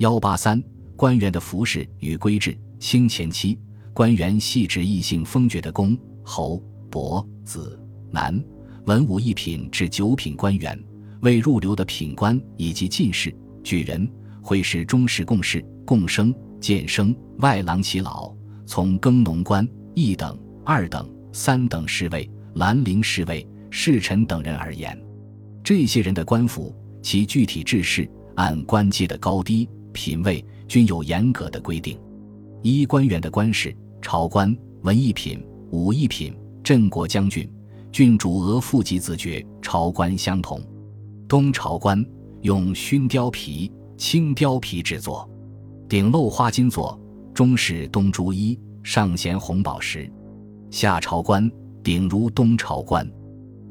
幺八三官员的服饰与规制。清前期，官员系指异姓封爵的公、侯、伯、子、男，文武一品至九品官员，未入流的品官以及进士、举人、会试、中士、贡士、贡生、监生、外郎、耆老，从耕农官一等、二等、三等侍卫、兰陵侍卫、侍臣等人而言，这些人的官服，其具体制式，按官阶的高低、品位，均有严格的规定。一官员的官事，朝官、文一品、武一品、镇国将军、郡主额副级子爵，朝官相同。东朝官用熏貂皮、青貂皮制作，顶镂花金座，中饰东珠衣，上衔红宝石。下朝官顶如东朝官。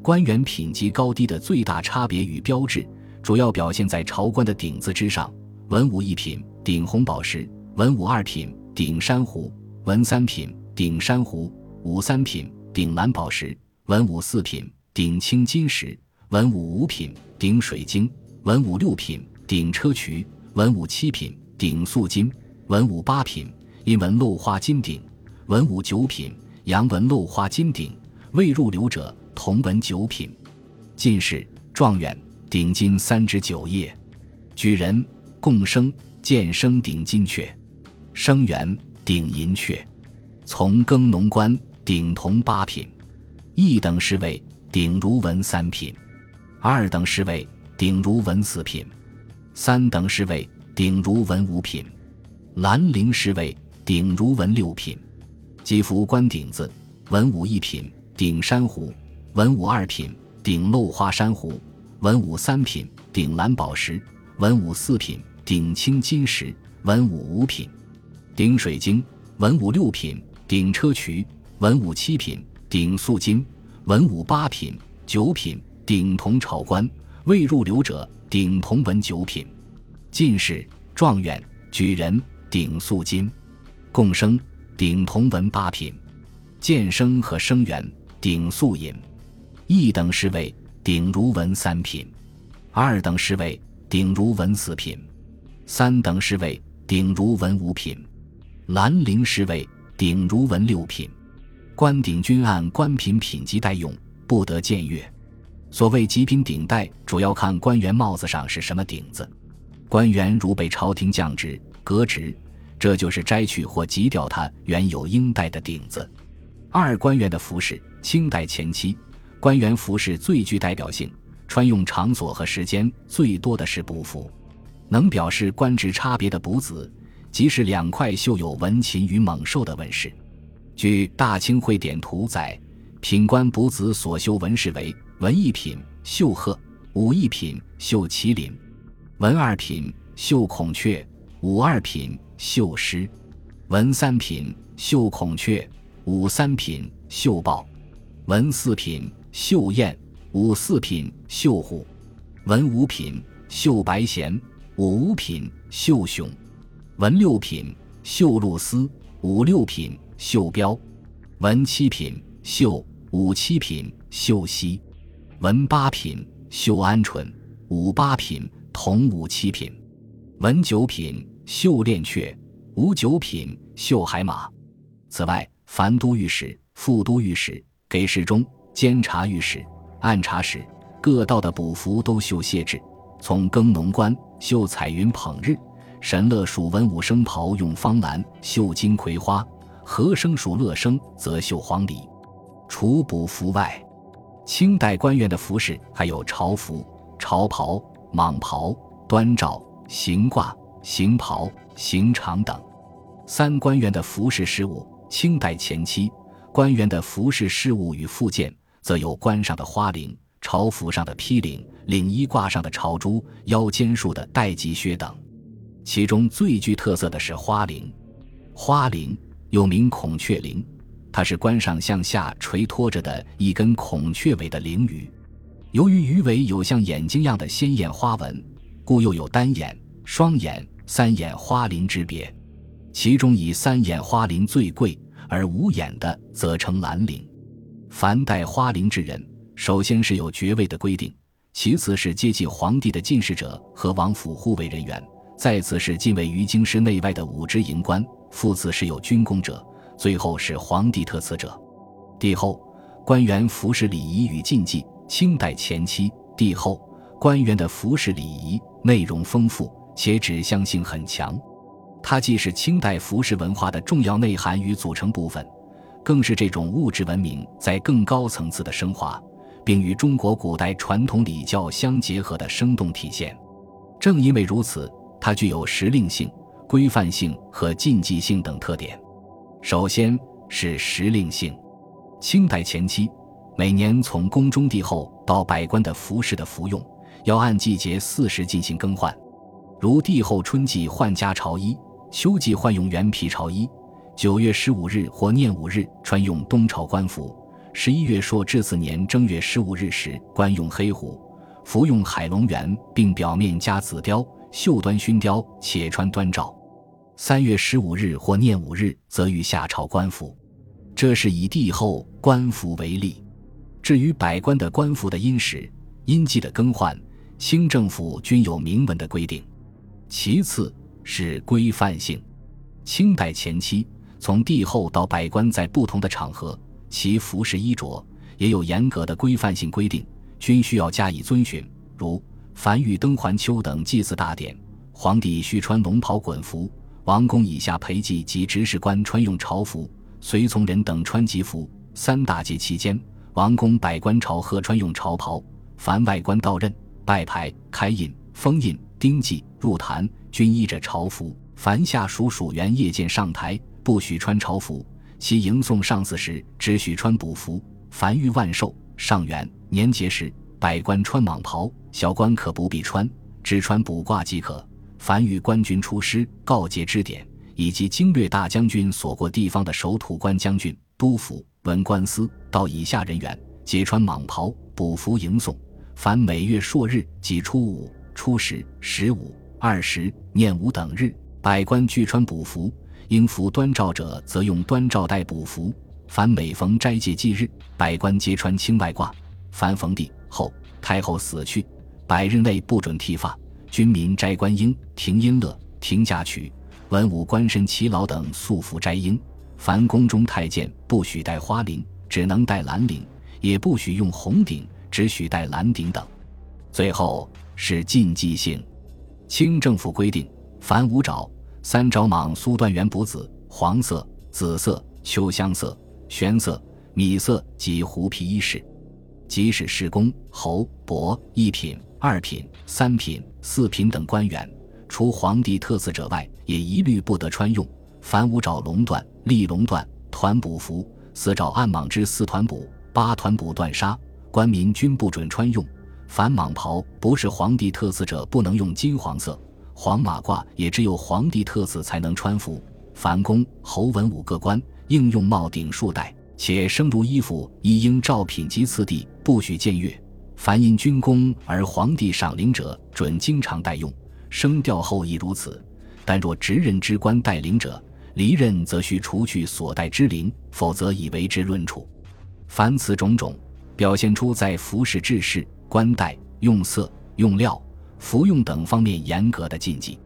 官员品级高低的最大差别与标志，主要表现在朝官的顶子之上。文武一品顶红宝石，文武二品。顶珊瑚，文三品；顶珊瑚，武三品；顶蓝宝石，文武四品；顶青金石，文武五品；顶水晶，文武六品；顶砗磲，文武七品；顶素金，文武八品；阴纹镂花金顶，文武九品；阳纹镂花金顶，未入流者同文九品。进士、状元顶金三指九叶，举人、共生、见生顶金阙。生元顶银阙，从耕农官顶铜八品，一等侍卫顶如文三品，二等侍卫顶如文四品，三等侍卫顶如文五品，兰陵侍卫顶如文六品。吉服官顶子，文武一品顶珊瑚，文武二品顶镂花珊瑚，文武三品顶蓝宝石，文武四品顶青金石，文武五品。顶水晶，文武六品；顶砗磲，文武七品；顶素金，文武八品、九品；顶铜朝官，未入流者顶铜文九品；进士、状元、举人顶素金；贡生顶铜文八品；监生和生员顶素银；一等侍卫顶如文三品；二等侍卫顶如文四品；三等侍卫顶如文五品。兰陵侍卫顶如文六品，官顶均按官品品级代用，不得僭越。所谓极品顶戴，主要看官员帽子上是什么顶子。官员如被朝廷降职、革职，这就是摘去或急掉他原有应戴的顶子。二官员的服饰，清代前期官员服饰最具代表性，穿用场所和时间最多的是补服，能表示官职差别的补子。即是两块绣有文禽与猛兽的纹饰。据《大清会典图》载，品官补子所绣纹饰为：文一品绣鹤，武一品绣麒麟，文二品绣孔雀，武二品绣狮，文三品绣孔雀，武三品绣豹，文四品绣雁，武四品绣虎，文五品绣白弦，五五品绣熊。文六品绣露丝，武六品绣标；文七品绣，五七品绣犀；文八品绣鹌鹑，武八品同五七品；文九品绣链雀，武九品绣海马。此外，凡都御史、副都御史、给事中、监察御史、按察使各道的补服都绣谢制，从耕农官绣彩云捧日。神乐属文武生袍用方蓝绣金葵花，和生属乐生则绣黄梨。除补服外，清代官员的服饰还有朝服、朝袍、蟒袍、端罩、行褂、行袍、行长等。三官员的服饰饰物，清代前期官员的服饰饰物与附件，则有冠上的花翎、朝服上的披领、领衣挂上的朝珠、腰间束的带脊靴等。其中最具特色的是花翎，花翎又名孔雀翎，它是冠上向下垂托着的一根孔雀尾的翎羽。由于鱼尾有像眼睛样的鲜艳花纹，故又有单眼、双眼、三眼花翎之别。其中以三眼花翎最贵，而五眼的则称蓝翎。凡戴花翎之人，首先是有爵位的规定，其次是接近皇帝的进士者和王府护卫人员。再次是禁卫于京师内外的武职营官，复次是有军功者，最后是皇帝特赐者。帝后官员服饰礼仪与禁忌。清代前期、帝后官员的服饰礼仪内容丰富且指向性很强，它既是清代服饰文化的重要内涵与组成部分，更是这种物质文明在更高层次的升华，并与中国古代传统礼教相结合的生动体现。正因为如此，它具有时令性、规范性和禁忌性等特点。首先是时令性，清代前期。每年从宫中帝后到百官的服饰的服用，要按季节四时进行更换。如帝后春季换加朝衣，秋季换用原皮朝衣；九月十五日或念五日穿用东朝官服；十一月朔至次年正月十五日时，官用黑虎，服用海龙元，并表面加紫貂，袖端熏貂，且穿端罩；三月十五日或念五日则与夏朝官服。这是以帝后官服为例。至于百官的官服的殷实、殷季的更换，清政府均有明文的规定。其次是规范性。清代前期，从帝后到百官在不同的场合，其服饰衣着也有严格的规范性规定，均需要加以遵循。如凡遇登环丘等祭祀大典，皇帝需穿龙袍衮服；王公以下陪祭及执事官穿用朝服，随从人等穿吉服。三大节期间。王公百官朝贺穿用朝袍，凡外官到任、拜牌、开印、封印、丁祭、入坛，均依着朝服。凡下属属员夜间上台，不许穿朝服；其迎送上司时，只许穿补服。凡遇万寿、上元、年节时，百官穿蟒袍，小官可不必穿，只穿补褂即可。凡遇官军出师、告捷之典，以及经略大将军所过地方的守土官将军、督府。文官司到以下人员，皆穿蟒袍，补服迎送。凡每月朔日及初五、初十、十五、二十、念五等日，百官俱穿补服。应服端照者，则用端照带补服。凡每逢斋戒忌日，百官皆穿青外褂。凡逢帝后、太后死去，百日内不准剃发。军民斋观音、停音乐、停嫁娶。文武官绅齐劳等素服斋缨。凡宫中太监不许戴花翎，只能戴蓝翎；也不许用红顶，只许戴蓝顶等。最后是禁忌性。清政府规定，凡五爪、三爪蟒苏断圆补子、黄色、紫色、秋香色、玄色、米色及狐皮衣饰，即使是公、侯、伯一品、二品、三品、四品等官员，除皇帝特赐者外，也一律不得穿用。凡五爪龙缎、立龙缎、团补服、四爪暗蟒之四团补、八团补缎纱，官民均不准穿用。凡蟒袍不是皇帝特赐者，不能用金黄色。黄马褂也只有皇帝特赐才能穿服。凡公、侯、文武各官应用帽顶束带，且生如衣服亦应照品级次第，不许僭越。凡因军功而皇帝赏领者，准经常戴用。升调后亦如此。但若职任之官带领者，离任则需除去所带之灵，否则以为之论处。凡此种种，表现出在服饰制式、冠带、用色、用料、服用等方面严格的禁忌。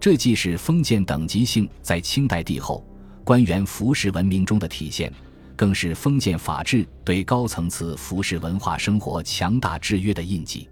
这既是封建等级性在清代帝后官员服饰文明中的体现，更是封建法制对高层次服饰文化生活强大制约的印记。